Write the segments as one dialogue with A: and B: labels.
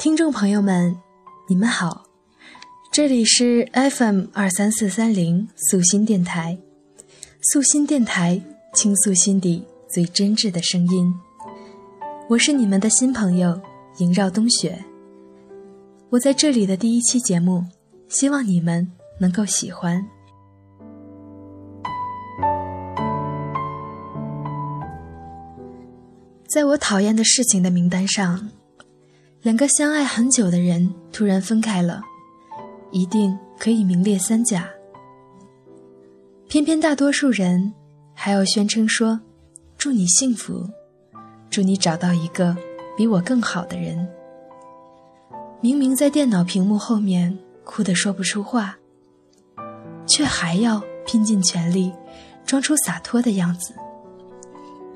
A: 听众朋友们，你们好，这里是 FM 二三四三零素心电台，素心电台倾诉心底最真挚的声音，我是你们的新朋友萦绕冬雪。我在这里的第一期节目，希望你们能够喜欢。在我讨厌的事情的名单上，两个相爱很久的人突然分开了，一定可以名列三甲。偏偏大多数人还要宣称说：“祝你幸福，祝你找到一个比我更好的人。”明明在电脑屏幕后面哭得说不出话，却还要拼尽全力装出洒脱的样子。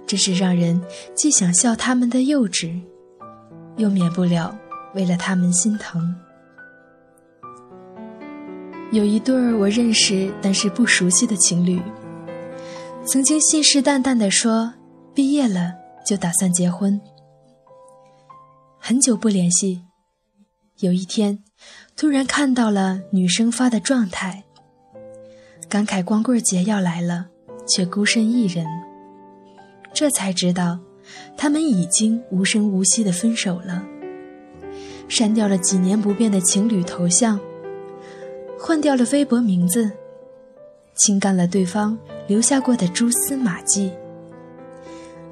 A: 真是让人既想笑他们的幼稚，又免不了为了他们心疼。有一对儿我认识但是不熟悉的情侣，曾经信誓旦旦地说毕业了就打算结婚。很久不联系，有一天突然看到了女生发的状态，感慨光棍节要来了，却孤身一人。这才知道，他们已经无声无息的分手了。删掉了几年不变的情侣头像，换掉了微博名字，清干了对方留下过的蛛丝马迹。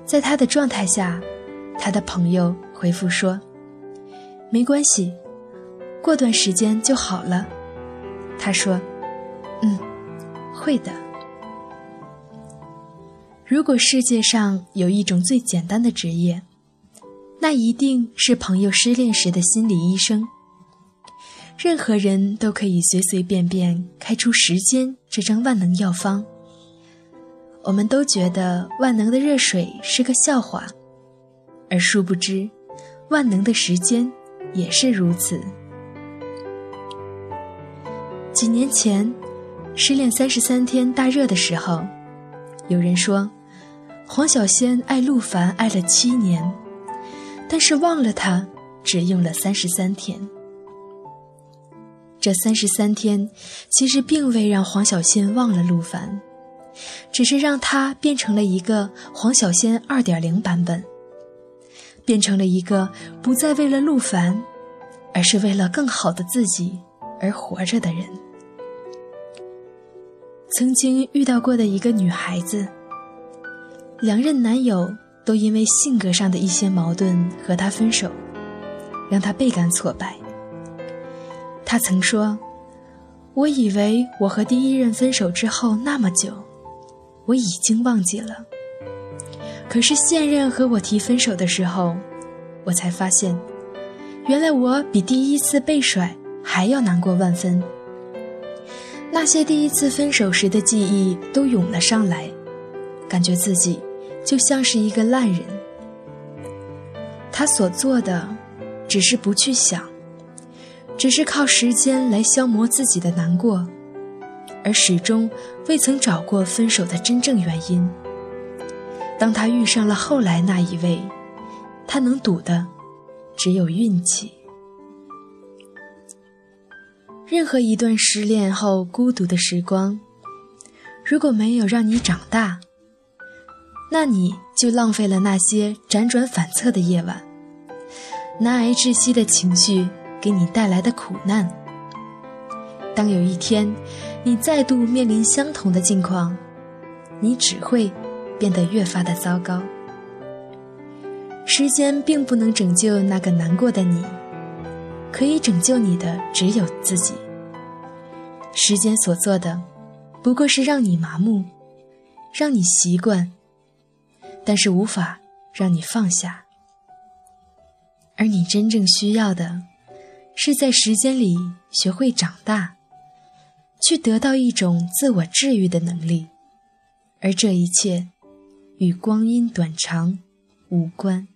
A: 在他的状态下，他的朋友回复说：“没关系，过段时间就好了。”他说：“嗯，会的。”如果世界上有一种最简单的职业，那一定是朋友失恋时的心理医生。任何人都可以随随便便开出时间这张万能药方。我们都觉得万能的热水是个笑话，而殊不知，万能的时间也是如此。几年前，《失恋三十三天》大热的时候，有人说。黄小仙爱陆凡爱了七年，但是忘了他只用了三十三天。这三十三天其实并未让黄小仙忘了陆凡，只是让他变成了一个黄小仙二点零版本，变成了一个不再为了陆凡，而是为了更好的自己而活着的人。曾经遇到过的一个女孩子。两任男友都因为性格上的一些矛盾和她分手，让她倍感挫败。她曾说：“我以为我和第一任分手之后那么久，我已经忘记了。可是现任和我提分手的时候，我才发现，原来我比第一次被甩还要难过万分。那些第一次分手时的记忆都涌了上来，感觉自己……”就像是一个烂人，他所做的只是不去想，只是靠时间来消磨自己的难过，而始终未曾找过分手的真正原因。当他遇上了后来那一位，他能赌的只有运气。任何一段失恋后孤独的时光，如果没有让你长大。那你就浪费了那些辗转反侧的夜晚，难挨窒息的情绪给你带来的苦难。当有一天你再度面临相同的境况，你只会变得越发的糟糕。时间并不能拯救那个难过的你，可以拯救你的只有自己。时间所做的，不过是让你麻木，让你习惯。但是无法让你放下，而你真正需要的，是在时间里学会长大，去得到一种自我治愈的能力，而这一切与光阴短长无关。